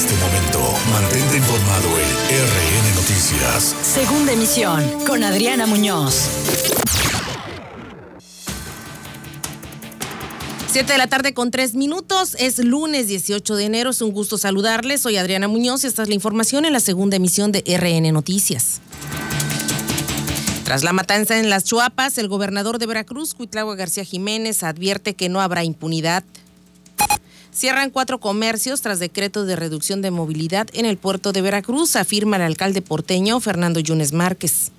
este momento. Mantente informado en RN Noticias. Segunda emisión con Adriana Muñoz. Siete de la tarde con tres minutos, es lunes 18 de enero, es un gusto saludarles, soy Adriana Muñoz y esta es la información en la segunda emisión de RN Noticias. Tras la matanza en las Chuapas, el gobernador de Veracruz, Cuitlagua García Jiménez, advierte que no habrá impunidad. Cierran cuatro comercios tras decreto de reducción de movilidad en el puerto de Veracruz, afirma el alcalde porteño Fernando Yunes Márquez.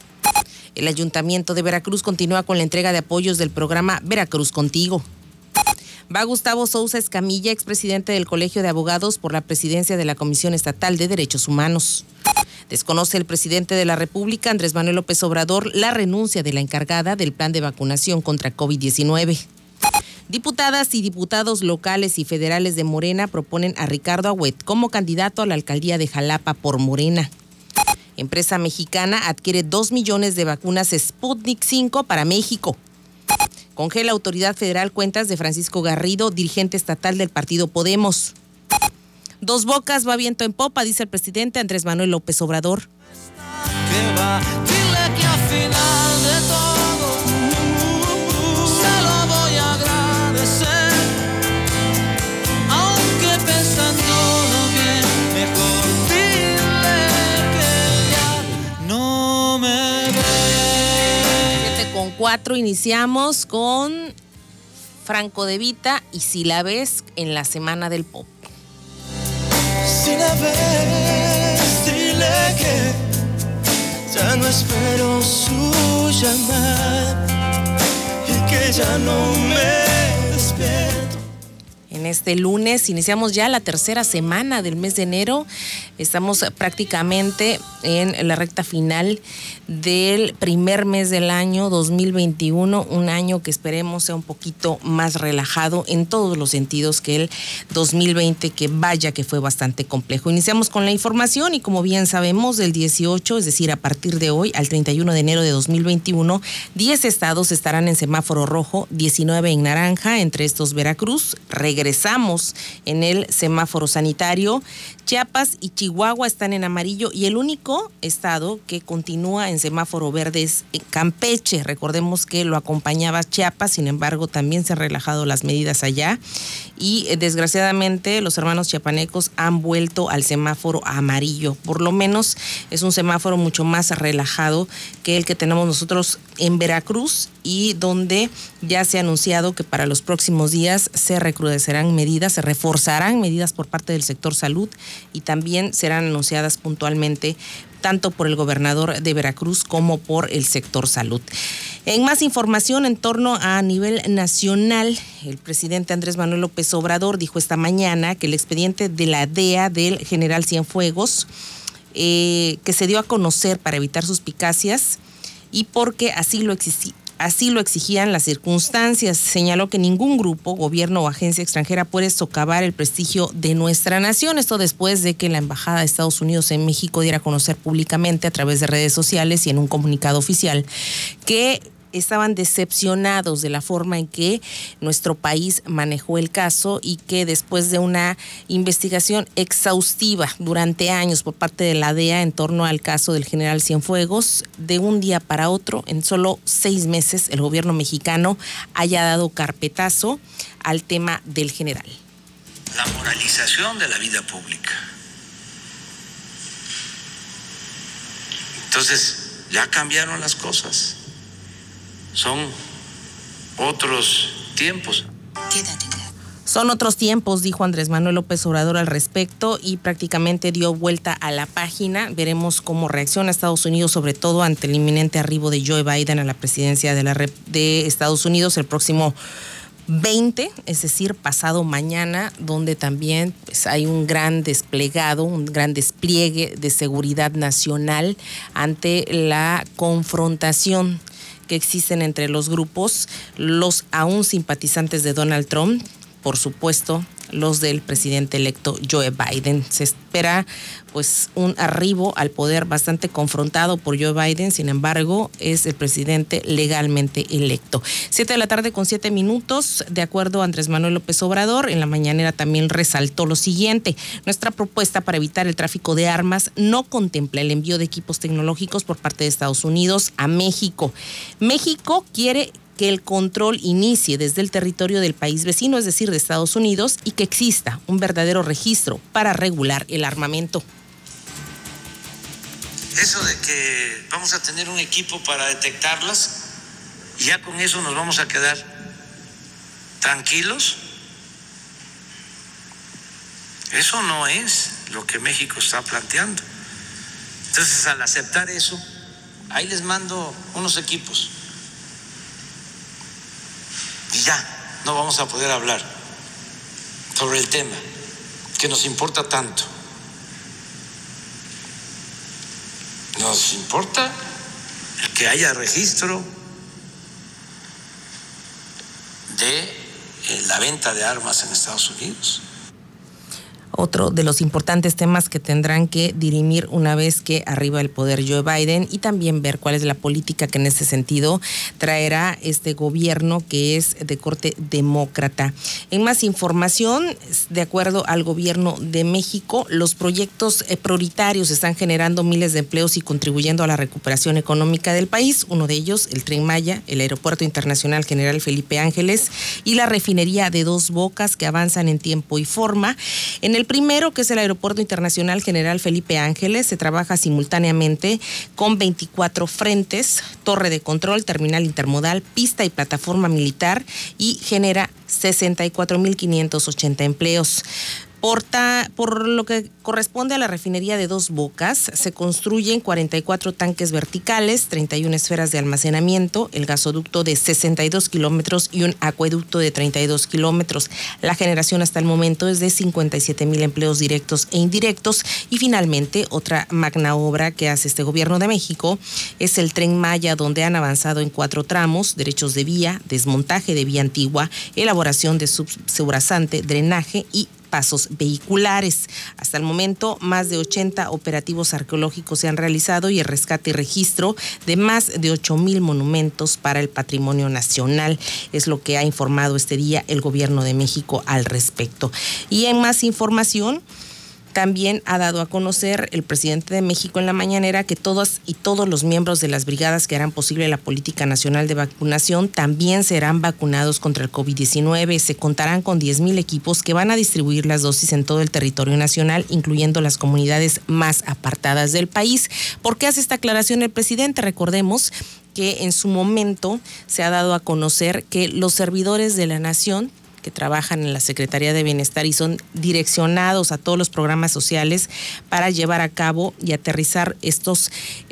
El ayuntamiento de Veracruz continúa con la entrega de apoyos del programa Veracruz Contigo. Va Gustavo Sousa Escamilla, expresidente del Colegio de Abogados por la presidencia de la Comisión Estatal de Derechos Humanos. Desconoce el presidente de la República, Andrés Manuel López Obrador, la renuncia de la encargada del plan de vacunación contra COVID-19. Diputadas y diputados locales y federales de Morena proponen a Ricardo Agüet como candidato a la alcaldía de Jalapa por Morena. Empresa mexicana adquiere 2 millones de vacunas Sputnik 5 para México. Congela Autoridad Federal cuentas de Francisco Garrido, dirigente estatal del partido Podemos. Dos bocas va viento en popa, dice el presidente Andrés Manuel López Obrador. iniciamos con Franco de Vita y Si la ves en la semana del pop. Si la ves, dile que ya no espero su llamada y que ya no me espero. En este lunes iniciamos ya la tercera semana del mes de enero. Estamos prácticamente en la recta final del primer mes del año 2021, un año que esperemos sea un poquito más relajado en todos los sentidos que el 2020, que vaya que fue bastante complejo. Iniciamos con la información y como bien sabemos, del 18, es decir, a partir de hoy al 31 de enero de 2021, 10 estados estarán en semáforo rojo, 19 en naranja, entre estos Veracruz, regresamos en el semáforo sanitario, Chiapas y Chihuahua están en amarillo y el único estado que continúa en semáforo verde es Campeche. Recordemos que lo acompañaba Chiapas, sin embargo también se han relajado las medidas allá y eh, desgraciadamente los hermanos chiapanecos han vuelto al semáforo amarillo. Por lo menos es un semáforo mucho más relajado que el que tenemos nosotros en Veracruz y donde ya se ha anunciado que para los próximos días se recrudecerán medidas, se reforzarán medidas por parte del sector salud y también serán anunciadas puntualmente tanto por el gobernador de Veracruz como por el sector salud. En más información en torno a nivel nacional, el presidente Andrés Manuel López Obrador dijo esta mañana que el expediente de la DEA del general Cienfuegos, eh, que se dio a conocer para evitar suspicacias y porque así lo, Así lo exigían las circunstancias. Señaló que ningún grupo, gobierno o agencia extranjera puede socavar el prestigio de nuestra nación. Esto después de que la Embajada de Estados Unidos en México diera a conocer públicamente a través de redes sociales y en un comunicado oficial que estaban decepcionados de la forma en que nuestro país manejó el caso y que después de una investigación exhaustiva durante años por parte de la DEA en torno al caso del general Cienfuegos, de un día para otro, en solo seis meses, el gobierno mexicano haya dado carpetazo al tema del general. La moralización de la vida pública. Entonces, ya cambiaron las cosas son otros tiempos. Son otros tiempos, dijo Andrés Manuel López Obrador al respecto y prácticamente dio vuelta a la página. Veremos cómo reacciona Estados Unidos, sobre todo ante el inminente arribo de Joe Biden a la presidencia de, la, de Estados Unidos el próximo 20, es decir, pasado mañana, donde también pues, hay un gran desplegado, un gran despliegue de seguridad nacional ante la confrontación que existen entre los grupos, los aún simpatizantes de Donald Trump, por supuesto, los del presidente electo Joe Biden. Se espera pues un arribo al poder bastante confrontado por Joe Biden, sin embargo, es el presidente legalmente electo. Siete de la tarde con siete minutos, de acuerdo a Andrés Manuel López Obrador, en la mañanera también resaltó lo siguiente. Nuestra propuesta para evitar el tráfico de armas no contempla el envío de equipos tecnológicos por parte de Estados Unidos a México. México quiere que el control inicie desde el territorio del país vecino, es decir, de Estados Unidos, y que exista un verdadero registro para regular el armamento. Eso de que vamos a tener un equipo para detectarlas y ya con eso nos vamos a quedar tranquilos, eso no es lo que México está planteando. Entonces, al aceptar eso, ahí les mando unos equipos y ya no vamos a poder hablar sobre el tema que nos importa tanto. Nos importa que haya registro de eh, la venta de armas en Estados Unidos otro de los importantes temas que tendrán que dirimir una vez que arriba el poder Joe Biden y también ver cuál es la política que en ese sentido traerá este gobierno que es de corte demócrata. En más información, de acuerdo al gobierno de México, los proyectos eh, prioritarios están generando miles de empleos y contribuyendo a la recuperación económica del país. Uno de ellos, el Tren Maya, el Aeropuerto Internacional General Felipe Ángeles y la refinería de Dos Bocas que avanzan en tiempo y forma. En el primero, que es el Aeropuerto Internacional General Felipe Ángeles, se trabaja simultáneamente con 24 frentes, torre de control, terminal intermodal, pista y plataforma militar y genera 64.580 empleos. Porta, por lo que corresponde a la refinería de Dos Bocas, se construyen 44 tanques verticales, 31 esferas de almacenamiento, el gasoducto de 62 kilómetros y un acueducto de 32 kilómetros. La generación hasta el momento es de 57 mil empleos directos e indirectos. Y finalmente, otra magna obra que hace este gobierno de México es el tren Maya, donde han avanzado en cuatro tramos, derechos de vía, desmontaje de vía antigua, elaboración de subsebrazante, drenaje y pasos vehiculares. Hasta el momento, más de 80 operativos arqueológicos se han realizado y el rescate y registro de más de 8 mil monumentos para el patrimonio nacional. Es lo que ha informado este día el gobierno de México al respecto. Y en más información, también ha dado a conocer el presidente de México en la mañanera que todos y todos los miembros de las brigadas que harán posible la política nacional de vacunación también serán vacunados contra el COVID-19. Se contarán con 10 mil equipos que van a distribuir las dosis en todo el territorio nacional, incluyendo las comunidades más apartadas del país. ¿Por qué hace esta aclaración el presidente? Recordemos que en su momento se ha dado a conocer que los servidores de la nación que trabajan en la Secretaría de Bienestar y son direccionados a todos los programas sociales para llevar a cabo y aterrizar estos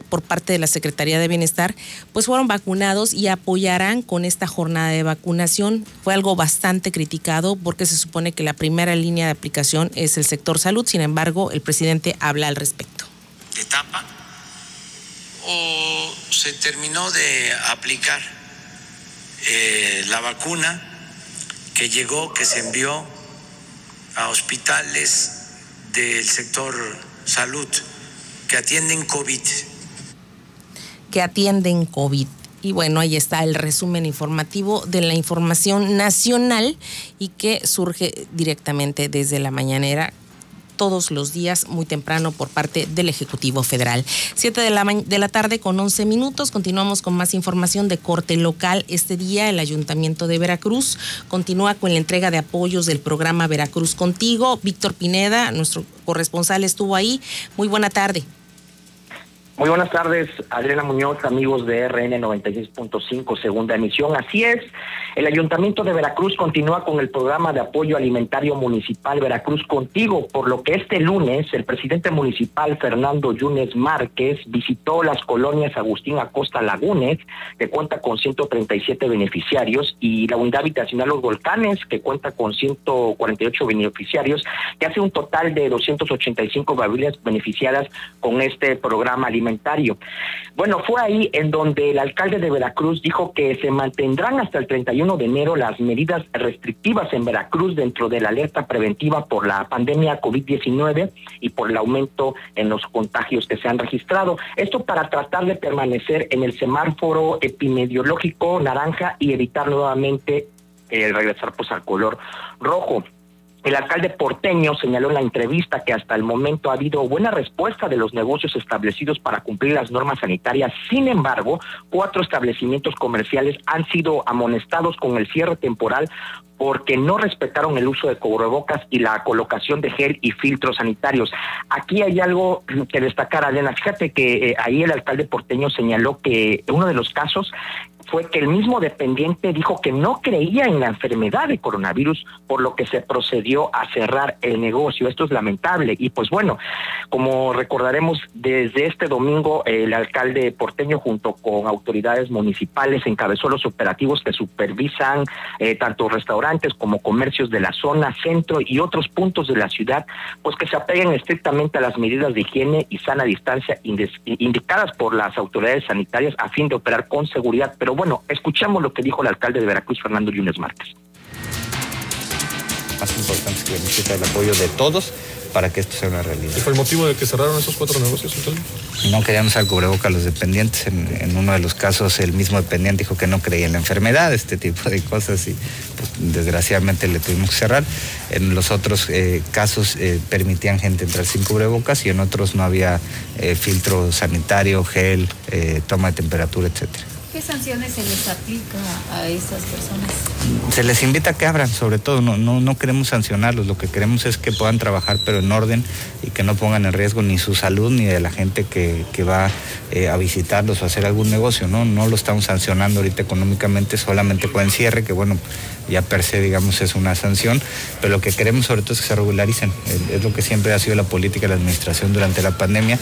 por parte de la Secretaría de Bienestar, pues fueron vacunados y apoyarán con esta jornada de vacunación. Fue algo bastante criticado porque se supone que la primera línea de aplicación es el sector salud, sin embargo, el presidente habla al respecto. ¿Etapa? ¿O se terminó de aplicar eh, la vacuna? Que llegó, que se envió a hospitales del sector salud que atienden COVID. Que atienden COVID. Y bueno, ahí está el resumen informativo de la información nacional y que surge directamente desde la mañanera todos los días muy temprano por parte del Ejecutivo Federal. Siete de la, de la tarde con 11 minutos. Continuamos con más información de corte local. Este día el Ayuntamiento de Veracruz continúa con la entrega de apoyos del programa Veracruz Contigo. Víctor Pineda, nuestro corresponsal, estuvo ahí. Muy buena tarde. Muy buenas tardes, Adriana Muñoz, amigos de RN 96.5, segunda emisión. Así es, el Ayuntamiento de Veracruz continúa con el programa de apoyo alimentario municipal Veracruz Contigo, por lo que este lunes el presidente municipal Fernando Yunes Márquez visitó las colonias Agustín Acosta Lagunes, que cuenta con 137 beneficiarios, y la unidad habitacional Los Volcanes, que cuenta con 148 beneficiarios, que hace un total de 285 familias beneficiadas con este programa alimentario alimentario. Bueno, fue ahí en donde el alcalde de Veracruz dijo que se mantendrán hasta el 31 de enero las medidas restrictivas en Veracruz dentro de la alerta preventiva por la pandemia COVID-19 y por el aumento en los contagios que se han registrado. Esto para tratar de permanecer en el semáforo epidemiológico naranja y evitar nuevamente eh, regresar pues al color rojo. El alcalde porteño señaló en la entrevista que hasta el momento ha habido buena respuesta de los negocios establecidos para cumplir las normas sanitarias. Sin embargo, cuatro establecimientos comerciales han sido amonestados con el cierre temporal porque no respetaron el uso de cubrebocas y la colocación de gel y filtros sanitarios. Aquí hay algo que destacar, Adriana. Fíjate que eh, ahí el alcalde porteño señaló que uno de los casos fue que el mismo dependiente dijo que no creía en la enfermedad de coronavirus, por lo que se procedió a cerrar el negocio. Esto es lamentable. Y pues bueno, como recordaremos, desde este domingo el alcalde porteño junto con autoridades municipales encabezó los operativos que supervisan eh, tanto restaurantes como comercios de la zona centro y otros puntos de la ciudad, pues que se apeguen estrictamente a las medidas de higiene y sana distancia indicadas por las autoridades sanitarias a fin de operar con seguridad. Pero bueno, escuchamos lo que dijo el alcalde de Veracruz, Fernando Yunes Márquez. Más importante es que necesita el apoyo de todos para que esto sea una realidad. ¿Y fue el motivo de que cerraron esos cuatro negocios entonces? No querían usar cubreboca los dependientes. En, uno de los casos el mismo dependiente dijo que no creía en la enfermedad, este tipo de cosas y pues, desgraciadamente le tuvimos que cerrar. En los otros eh, casos eh, permitían gente entrar sin cubrebocas y en otros no había eh, filtro sanitario, gel, toma de temperatura, etcétera. ¿Qué sanciones se les aplica a estas personas? Se les invita a que abran, sobre todo, no, no, no queremos sancionarlos, lo que queremos es que puedan trabajar pero en orden y que no pongan en riesgo ni su salud ni de la gente que, va eh, a visitarlos o hacer algún negocio, ¿no? No lo estamos sancionando ahorita económicamente, solamente con cierre, que bueno, ya per se, digamos, es una sanción, pero lo que queremos sobre todo es que se regularicen. Es lo que siempre ha sido la política de la administración durante la pandemia,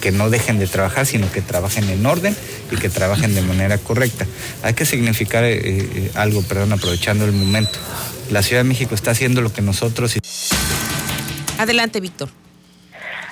que no dejen de trabajar, sino que trabajen en orden y que trabajen de manera correcta. Hay que significar eh, eh, algo, perdón, aprovechando el momento. La Ciudad de México está haciendo lo que nosotros... Adelante, Víctor.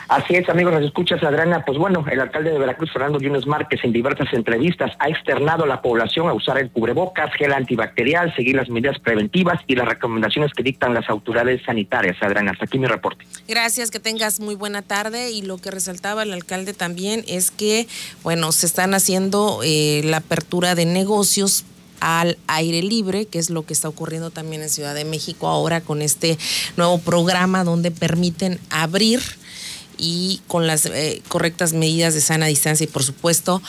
Así es, amigos, nos escuchas, Adriana. Pues bueno, el alcalde de Veracruz, Fernando Yunes Márquez, en diversas entrevistas ha externado a la población a usar el cubrebocas, gel antibacterial, seguir las medidas preventivas y las recomendaciones que dictan las autoridades sanitarias. Adriana, hasta aquí mi reporte. Gracias, que tengas muy buena tarde. Y lo que resaltaba el alcalde también es que, bueno, se están haciendo eh, la apertura de negocios al aire libre, que es lo que está ocurriendo también en Ciudad de México ahora con este nuevo programa donde permiten abrir y con las eh, correctas medidas de sana distancia y por supuesto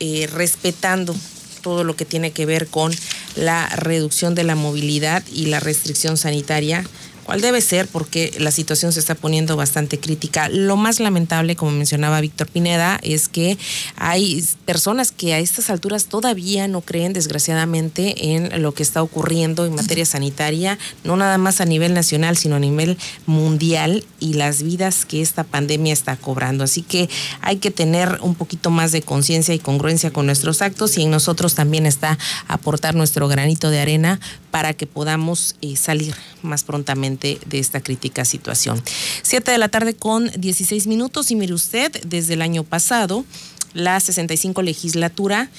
eh, respetando todo lo que tiene que ver con la reducción de la movilidad y la restricción sanitaria cuál debe ser porque la situación se está poniendo bastante crítica. Lo más lamentable, como mencionaba Víctor Pineda, es que hay personas que a estas alturas todavía no creen, desgraciadamente, en lo que está ocurriendo en materia sanitaria, no nada más a nivel nacional, sino a nivel mundial y las vidas que esta pandemia está cobrando. Así que hay que tener un poquito más de conciencia y congruencia con nuestros actos y en nosotros también está aportar nuestro granito de arena para que podamos eh, salir más prontamente de esta crítica situación. Siete de la tarde con 16 minutos y mire usted, desde el año pasado, la 65 legislatura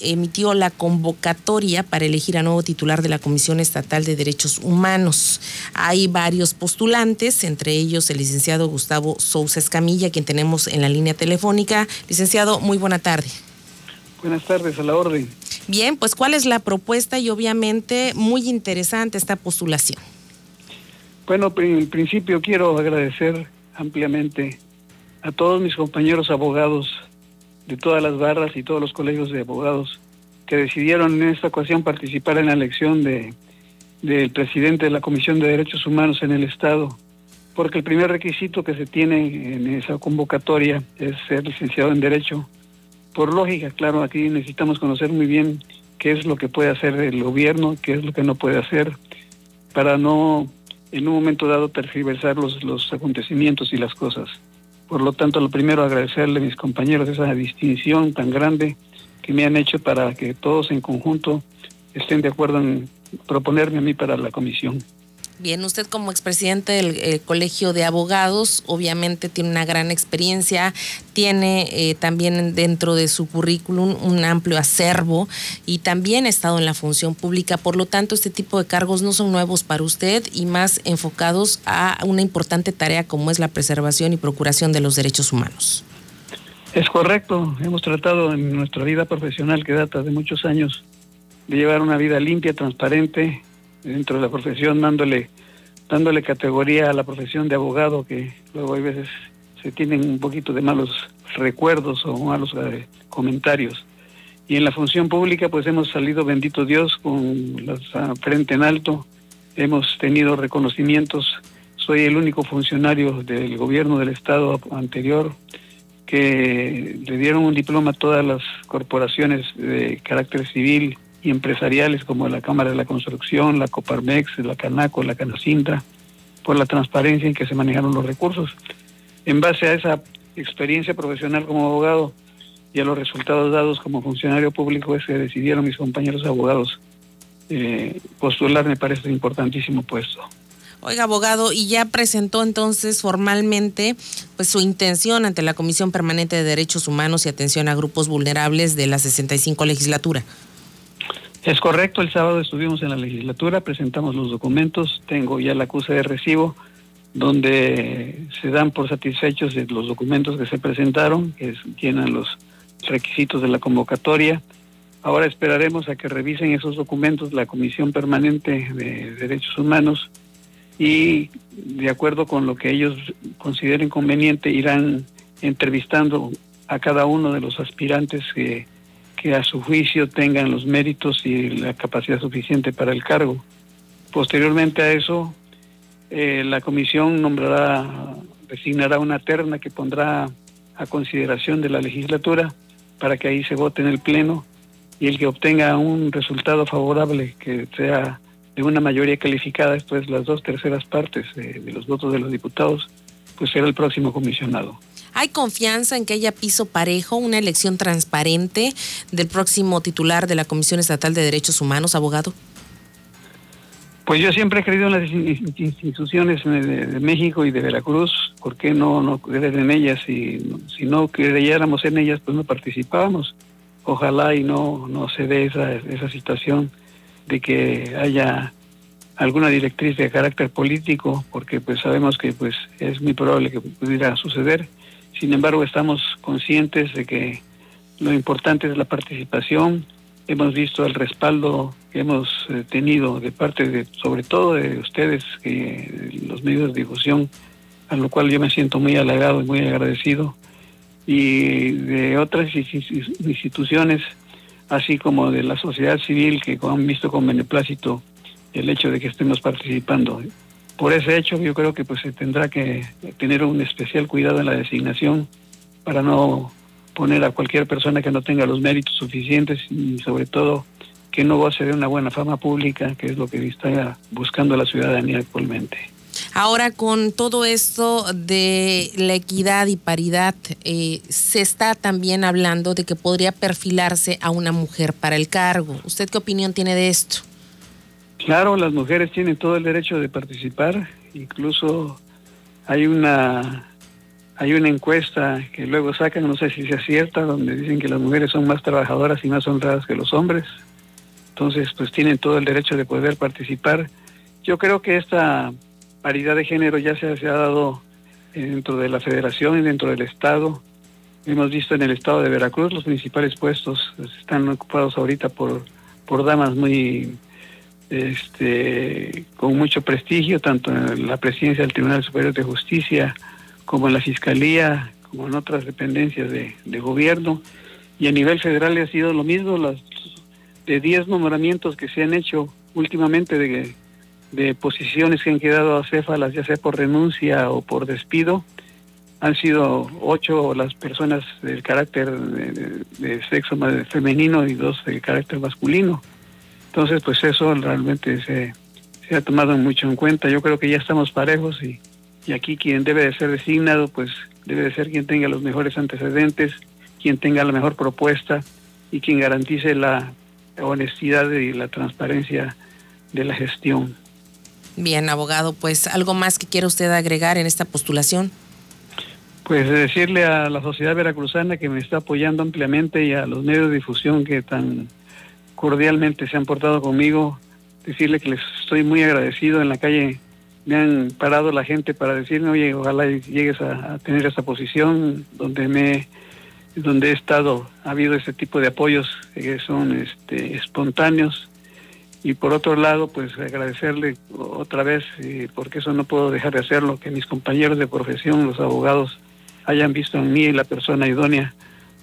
emitió la convocatoria para elegir a nuevo titular de la Comisión Estatal de Derechos Humanos. Hay varios postulantes, entre ellos el licenciado Gustavo Sousa Escamilla, quien tenemos en la línea telefónica. Licenciado, muy buena tarde. Buenas tardes, a la orden. Bien, pues ¿cuál es la propuesta? Y obviamente muy interesante esta postulación. Bueno, en principio quiero agradecer ampliamente a todos mis compañeros abogados de todas las barras y todos los colegios de abogados que decidieron en esta ocasión participar en la elección de del presidente de la Comisión de Derechos Humanos en el Estado, porque el primer requisito que se tiene en esa convocatoria es ser licenciado en Derecho. Por lógica, claro, aquí necesitamos conocer muy bien qué es lo que puede hacer el gobierno, qué es lo que no puede hacer, para no en un momento dado tergiversar los, los acontecimientos y las cosas. Por lo tanto, lo primero agradecerle a mis compañeros esa distinción tan grande que me han hecho para que todos en conjunto estén de acuerdo en proponerme a mí para la comisión. Bien, usted como expresidente del eh, Colegio de Abogados, obviamente tiene una gran experiencia, tiene eh, también dentro de su currículum un amplio acervo y también ha estado en la función pública. Por lo tanto, este tipo de cargos no son nuevos para usted y más enfocados a una importante tarea como es la preservación y procuración de los derechos humanos. Es correcto, hemos tratado en nuestra vida profesional que data de muchos años de llevar una vida limpia, transparente, dentro de la profesión, dándole, dándole categoría a la profesión de abogado, que luego hay veces se tienen un poquito de malos recuerdos o malos eh, comentarios. Y en la función pública, pues hemos salido, bendito Dios, con la frente en alto, hemos tenido reconocimientos. Soy el único funcionario del gobierno del Estado anterior que le dieron un diploma a todas las corporaciones de carácter civil empresariales como la Cámara de la Construcción, la Coparmex, la Canaco, la Canacintra, por la transparencia en que se manejaron los recursos. En base a esa experiencia profesional como abogado y a los resultados dados como funcionario público, es que decidieron mis compañeros abogados eh, postular, me parece importantísimo puesto. Oiga, abogado, y ya presentó entonces formalmente pues su intención ante la Comisión Permanente de Derechos Humanos y Atención a Grupos Vulnerables de la 65 legislatura. Es correcto, el sábado estuvimos en la legislatura, presentamos los documentos, tengo ya la acusa de recibo, donde se dan por satisfechos los documentos que se presentaron, que tienen los requisitos de la convocatoria. Ahora esperaremos a que revisen esos documentos la Comisión Permanente de Derechos Humanos y de acuerdo con lo que ellos consideren conveniente irán entrevistando a cada uno de los aspirantes que a su juicio tengan los méritos y la capacidad suficiente para el cargo. Posteriormente a eso, eh, la comisión nombrará, designará una terna que pondrá a consideración de la legislatura para que ahí se vote en el Pleno y el que obtenga un resultado favorable, que sea de una mayoría calificada, esto es las dos terceras partes de los votos de los diputados, pues será el próximo comisionado. ¿Hay confianza en que haya piso parejo, una elección transparente del próximo titular de la Comisión Estatal de Derechos Humanos, abogado? Pues yo siempre he creído en las instituciones de, México y de Veracruz. ¿Por qué no, no creer en ellas? Si, si no creyéramos en ellas, pues no participábamos. Ojalá y no, no se dé esa, esa situación de que haya alguna directriz de carácter político, porque pues sabemos que pues es muy probable que pudiera suceder. Sin embargo, estamos conscientes de que lo importante es la participación. Hemos visto el respaldo que hemos eh, tenido de parte de, sobre todo de ustedes, que los medios de difusión, a lo cual yo me siento muy halagado y muy agradecido, y de otras instituciones, así como de la sociedad civil que han visto con beneplácito el hecho de que estemos participando por ese hecho yo creo que pues se tendrá que tener un especial cuidado en la designación para no poner a cualquier persona que no tenga los méritos suficientes y sobre todo que no goce de una buena fama pública, que es lo que está buscando la ciudadanía actualmente. Ahora, con todo esto de la equidad y paridad, eh, se está también hablando de que podría perfilarse a una mujer para el cargo. ¿Usted qué opinión tiene de esto? Claro, las mujeres tienen todo el derecho de participar, incluso hay una hay una encuesta que luego sacan, no sé si sea cierta, donde dicen que las mujeres son más trabajadoras y más honradas que los hombres. Entonces, pues tienen todo el derecho de poder participar. Yo creo que esta paridad de género ya se, se ha dado dentro de la federación y dentro del Estado. Hemos visto en el Estado de Veracruz los principales puestos están ocupados ahorita por, por damas muy este, con mucho prestigio, tanto en la presidencia del Tribunal Superior de Justicia como en la Fiscalía, como en otras dependencias de, gobierno. Y a nivel federal ha sido lo mismo, las de 10 nombramientos que se han hecho últimamente de, de posiciones que han quedado acéfalas, ya sea por renuncia o por despido, han sido ocho las personas del carácter de, de sexo femenino y dos de carácter masculino. Entonces, pues eso realmente se, ha tomado mucho en cuenta. Yo creo que ya estamos parejos y, y aquí quien debe de ser designado, pues debe de ser quien tenga los mejores antecedentes, quien tenga la mejor propuesta y quien garantice la honestidad y la transparencia de la gestión. Bien, abogado, pues algo más que quiera usted agregar en esta postulación. Pues decirle a la sociedad veracruzana que me está apoyando ampliamente y a los medios de difusión que tan cordialmente se han portado conmigo, decirle que les estoy muy agradecido. En la calle me han parado la gente para decirme, oye, ojalá llegues a, tener esa posición donde me donde he estado, ha habido ese tipo de apoyos que son este, espontáneos y por otro lado, pues agradecerle otra vez, porque eso no puedo dejar de hacerlo, que mis compañeros de profesión, los abogados, hayan visto en mí la persona idónea,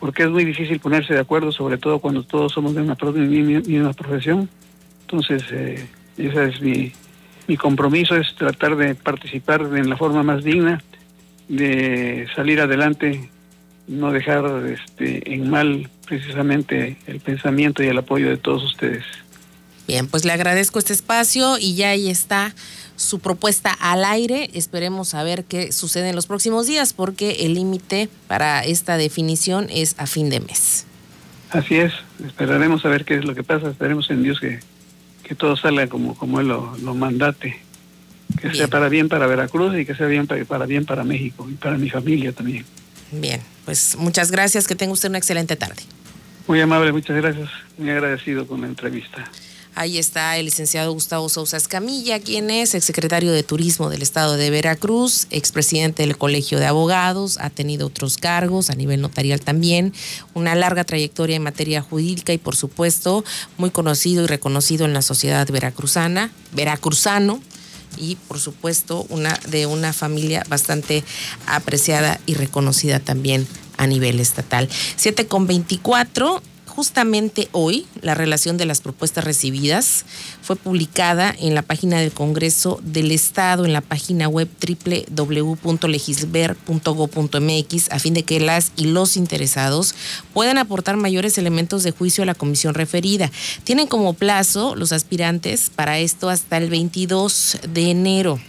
porque es muy difícil ponerse de acuerdo, sobre todo cuando todos somos de una misma profesión. Entonces, eh, ese es mi, mi compromiso, es tratar de participar en la forma más digna, de salir adelante, no dejar este, en mal precisamente el pensamiento y el apoyo de todos ustedes. Bien, pues le agradezco este espacio y ya ahí está su propuesta al aire. Esperemos a ver qué sucede en los próximos días porque el límite para esta definición es a fin de mes. Así es, esperaremos a ver qué es lo que pasa, esperemos en Dios que, que todo salga como, como Él lo, mandate, que sea para bien para Veracruz y que sea bien para, para bien para México y para mi familia también. Bien, pues muchas gracias, que tenga usted una excelente tarde. Muy amable, muchas gracias, muy agradecido con la entrevista. Ahí está el licenciado Gustavo Sousa Escamilla, quien es exsecretario de Turismo del Estado de Veracruz, expresidente del Colegio de Abogados, ha tenido otros cargos a nivel notarial también, una larga trayectoria en materia jurídica y por supuesto muy conocido y reconocido en la sociedad veracruzana, veracruzano, y por supuesto una de una familia bastante apreciada y reconocida también a nivel estatal. 7 con 24 justamente hoy la relación de las propuestas recibidas fue publicada en la página del Congreso del Estado, en la página web www.legisver.go.mx, a fin de que las y los interesados puedan aportar mayores elementos de juicio a la comisión referida. Tienen como plazo los aspirantes para esto hasta el 22 de enero.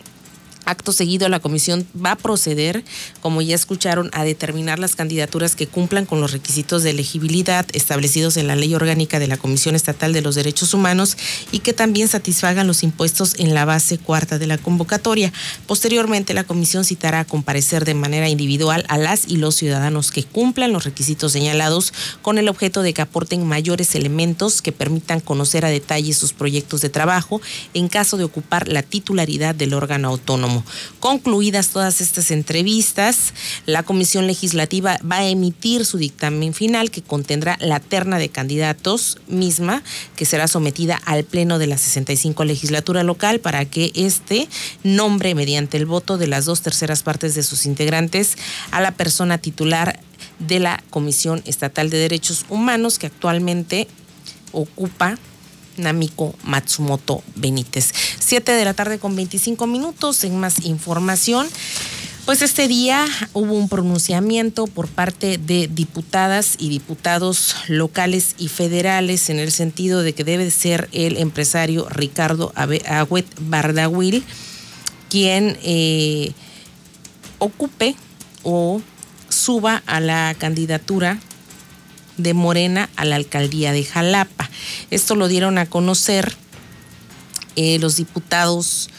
Acto seguido, la comisión va a proceder, como ya escucharon, a determinar las candidaturas que cumplan con los requisitos de elegibilidad establecidos en la Ley Orgánica de la Comisión Estatal de los Derechos Humanos y que también satisfagan los impuestos en la base cuarta de la convocatoria. Posteriormente, la comisión citará a comparecer de manera individual a las y los ciudadanos que cumplan los requisitos señalados con el objeto de que aporten mayores elementos que permitan conocer a detalle sus proyectos de trabajo en caso de ocupar la titularidad del órgano autónomo. Concluidas todas estas entrevistas, la Comisión Legislativa va a emitir su dictamen final que contendrá la terna de candidatos misma que será sometida al Pleno de la 65 legislatura local para que este nombre mediante el voto de las dos terceras partes de sus integrantes a la persona titular de la Comisión Estatal de Derechos Humanos que actualmente ocupa Namiko Matsumoto Benítez. Siete de la tarde con 25 minutos en más información. Pues este día hubo un pronunciamiento por parte de diputadas y diputados locales y federales en el sentido de que debe ser el empresario Ricardo Agüet Bardawil quien eh, ocupe o suba a la candidatura de Morena a la alcaldía de Jalapa. Esto lo dieron a conocer eh, los diputados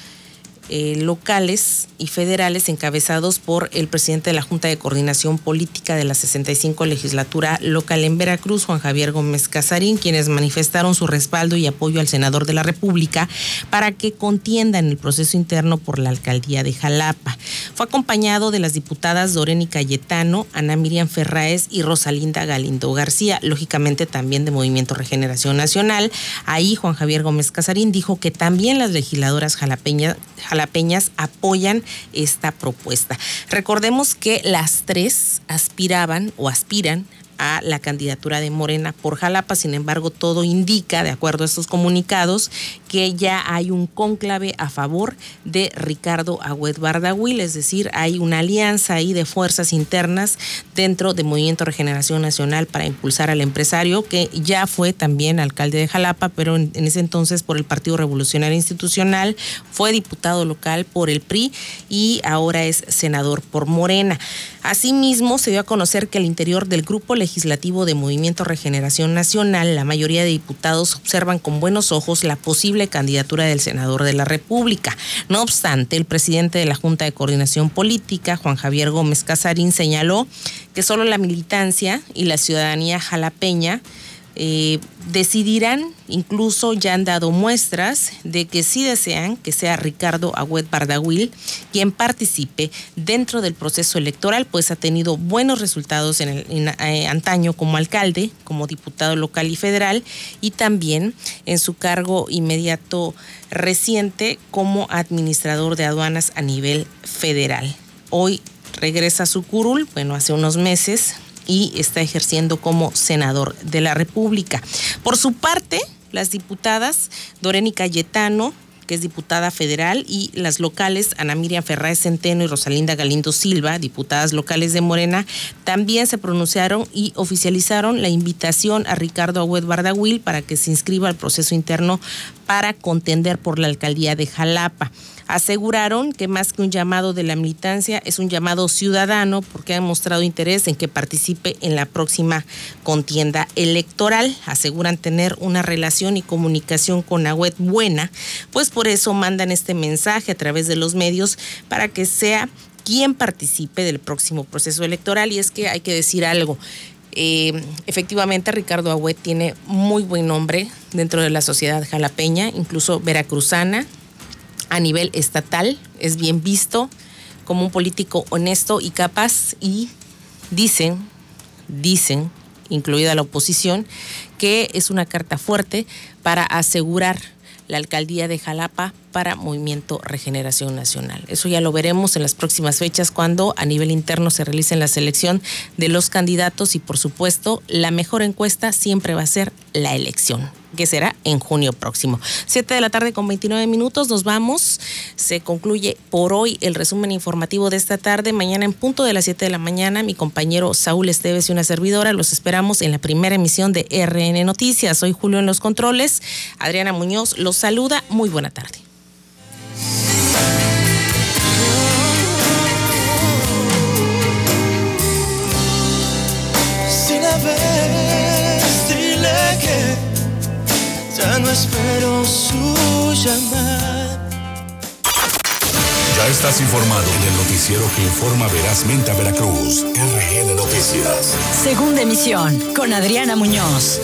eh, locales y federales encabezados por el presidente de la Junta de Coordinación Política de la 65 legislatura local en Veracruz, Juan Javier Gómez Casarín, quienes manifestaron su respaldo y apoyo al senador de la República para que contienda en el proceso interno por la alcaldía de Jalapa. Fue acompañado de las diputadas Doreni Cayetano, Ana Miriam Ferraez y Rosalinda Galindo García, lógicamente también de Movimiento Regeneración Nacional. Ahí Juan Javier Gómez Casarín dijo que también las legisladoras jalapeñas jalapeñas apoyan esta propuesta. Recordemos que las tres aspiraban o aspiran a la candidatura de Morena por Jalapa. Sin embargo, todo indica, de acuerdo a estos comunicados, que ya hay un cónclave a favor de Ricardo Agüed Bardawil, es decir, hay una alianza ahí de fuerzas internas dentro de Movimiento Regeneración Nacional para impulsar al empresario, que ya fue también alcalde de Jalapa, pero en, en ese entonces por el Partido Revolucionario Institucional, fue diputado local por el PRI y ahora es senador por Morena. Asimismo, se dio a conocer que el interior del grupo legislativo de Movimiento Regeneración Nacional, la mayoría de diputados observan con buenos ojos la posible candidatura del senador de la República. No obstante, el presidente de la Junta de Coordinación Política, Juan Javier Gómez Casarín, señaló que solo la militancia y la ciudadanía jalapeña eh, decidirán, incluso ya han dado muestras de que sí desean que sea Ricardo Agüed Bardagüil quien participe dentro del proceso electoral, pues ha tenido buenos resultados en, el, eh, antaño como alcalde, como diputado local y federal, y también en su cargo inmediato reciente como administrador de aduanas a nivel federal. Hoy regresa a su curul, bueno, hace unos meses y está ejerciendo como senador de la República. Por su parte, las diputadas Doreni Cayetano, que es diputada federal, y las locales Ana Miriam Ferráez Centeno y Rosalinda Galindo Silva, diputadas locales de Morena, también se pronunciaron y oficializaron la invitación a Ricardo Agüed Bardagüil para que se inscriba al proceso interno para contender por la alcaldía de Jalapa aseguraron que más que un llamado de la militancia es un llamado ciudadano porque han mostrado interés en que participe en la próxima contienda electoral. Aseguran tener una relación y comunicación con Agüet buena, pues por eso mandan este mensaje a través de los medios para que sea quien participe del próximo proceso electoral. Y es que hay que decir algo. Eh, efectivamente, Ricardo Agüet tiene muy buen nombre dentro de la sociedad jalapeña, incluso veracruzana, a nivel estatal, es bien visto como un político honesto y capaz y dicen, dicen, incluida la oposición, que es una carta fuerte para asegurar la alcaldía de Jalapa para Movimiento Regeneración Nacional. Eso ya lo veremos en las próximas fechas cuando a nivel interno se realice la selección de los candidatos y por supuesto la mejor encuesta siempre va a ser la elección que será en junio próximo. Siete de la tarde con 29 minutos, nos vamos. Se concluye por hoy el resumen informativo de esta tarde. Mañana en punto de las 7 de la mañana, mi compañero Saúl Esteves y una servidora los esperamos en la primera emisión de RN Noticias. Soy Julio en los controles. Adriana Muñoz los saluda. Muy buena tarde. Ya no espero su llamada. Ya estás informado en el noticiero que informa verazmente a Veracruz. RN Noticias. Segunda emisión con Adriana Muñoz.